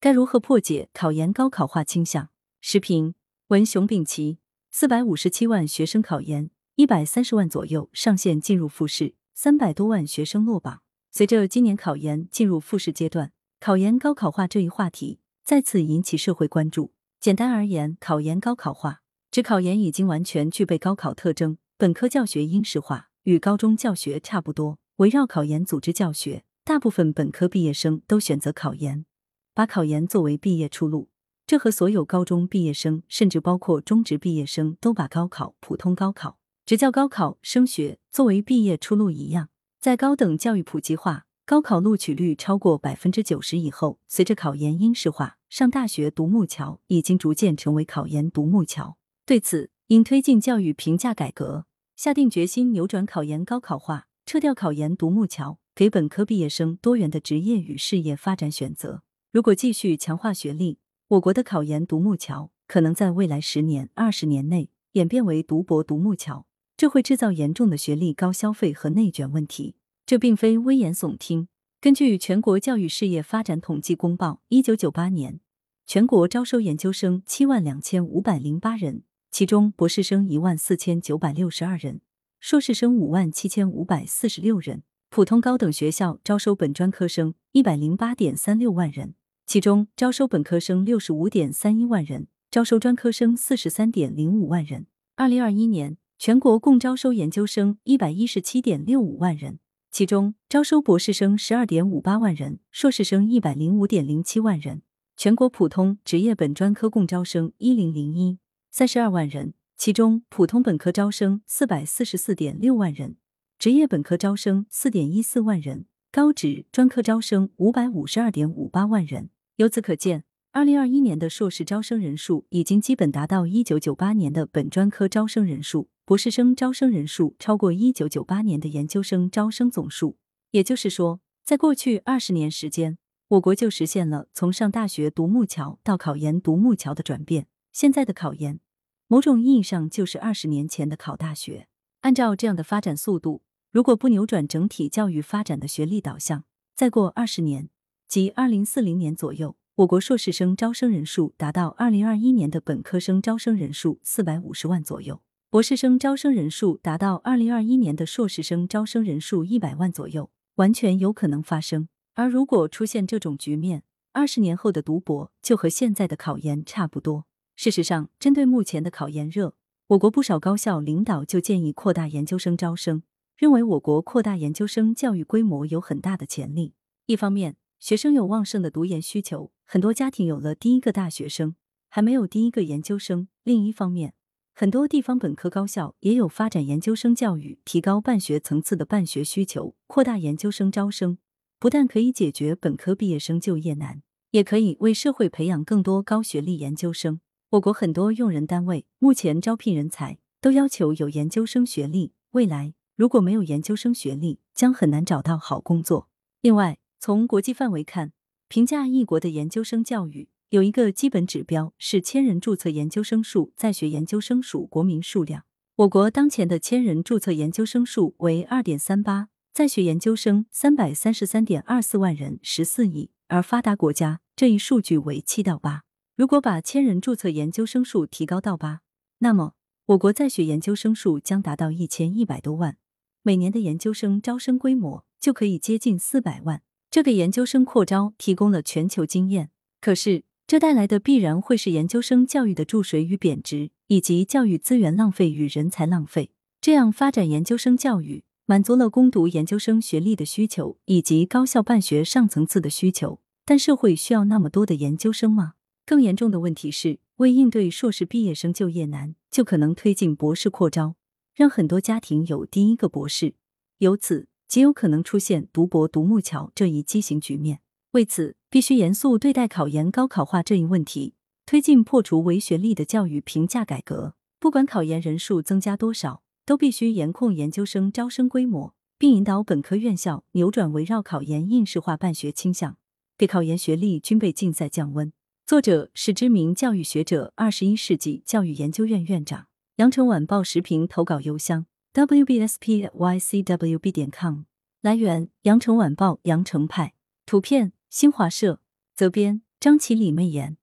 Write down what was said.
该如何破解考研高考化倾向？时评文熊丙奇，四百五十七万学生考研，一百三十万左右上线进入复试，三百多万学生落榜。随着今年考研进入复试阶段，考研高考化这一话题再次引起社会关注。简单而言，考研高考化指考研已经完全具备高考特征，本科教学应试化，与高中教学差不多，围绕考研组织教学。大部分本科毕业生都选择考研，把考研作为毕业出路。这和所有高中毕业生，甚至包括中职毕业生，都把高考、普通高考、职教高考、升学作为毕业出路一样。在高等教育普及化、高考录取率超过百分之九十以后，随着考研应试化，上大学独木桥已经逐渐成为考研独木桥。对此，应推进教育评价改革，下定决心扭转考研高考化，撤掉考研独木桥。给本科毕业生多元的职业与事业发展选择。如果继续强化学历，我国的考研独木桥可能在未来十年、二十年内演变为读博独木桥，这会制造严重的学历高消费和内卷问题。这并非危言耸听。根据全国教育事业发展统计公报，一九九八年全国招收研究生七万两千五百零八人，其中博士生一万四千九百六十二人，硕士生五万七千五百四十六人。普通高等学校招收本专科生一百零八点三六万人，其中招收本科生六十五点三一万人，招收专科生四十三点零五万人。二零二一年，全国共招收研究生一百一十七点六五万人，其中招收博士生十二点五八万人，硕士生一百零五点零七万人。全国普通职业本专科共招生一零零一三十二万人，其中普通本科招生四百四十四点六万人。职业本科招生四点一四万人，高职专科招生五百五十二点五八万人。由此可见，二零二一年的硕士招生人数已经基本达到一九九八年的本专科招生人数，博士生招生人数超过一九九八年的研究生招生总数。也就是说，在过去二十年时间，我国就实现了从上大学独木桥到考研独木桥的转变。现在的考研，某种意义上就是二十年前的考大学。按照这样的发展速度，如果不扭转整体教育发展的学历导向，再过二十年，即二零四零年左右，我国硕士生招生人数达到二零二一年的本科生招生人数四百五十万左右，博士生招生人数达到二零二一年的硕士生招生人数一百万左右，完全有可能发生。而如果出现这种局面，二十年后的读博就和现在的考研差不多。事实上，针对目前的考研热，我国不少高校领导就建议扩大研究生招生。认为我国扩大研究生教育规模有很大的潜力。一方面，学生有旺盛的读研需求，很多家庭有了第一个大学生，还没有第一个研究生；另一方面，很多地方本科高校也有发展研究生教育、提高办学层次的办学需求。扩大研究生招生，不但可以解决本科毕业生就业难，也可以为社会培养更多高学历研究生。我国很多用人单位目前招聘人才都要求有研究生学历，未来。如果没有研究生学历，将很难找到好工作。另外，从国际范围看，评价一国的研究生教育有一个基本指标是千人注册研究生数，在学研究生属国民数量。我国当前的千人注册研究生数为二点三八，在学研究生三百三十三点二四万人，十四亿，而发达国家这一数据为七到八。如果把千人注册研究生数提高到八，那么我国在学研究生数将达到一千一百多万。每年的研究生招生规模就可以接近四百万，这给研究生扩招提供了全球经验。可是，这带来的必然会是研究生教育的注水与贬值，以及教育资源浪费与人才浪费。这样发展研究生教育，满足了攻读研究生学历的需求，以及高校办学上层次的需求。但社会需要那么多的研究生吗？更严重的问题是，为应对硕士毕业生就业难，就可能推进博士扩招。让很多家庭有第一个博士，由此极有可能出现独博独木桥这一畸形局面。为此，必须严肃对待考研高考化这一问题，推进破除唯学历的教育评价改革。不管考研人数增加多少，都必须严控研究生招生规模，并引导本科院校扭转围绕考研应试化办学倾向，给考研学历军备竞赛降温。作者是知名教育学者，二十一世纪教育研究院院长。羊城晚报时评投稿邮箱：wbspycwb 点 com。来源：羊城晚报羊城派。图片：新华社。责编：张起李媚妍。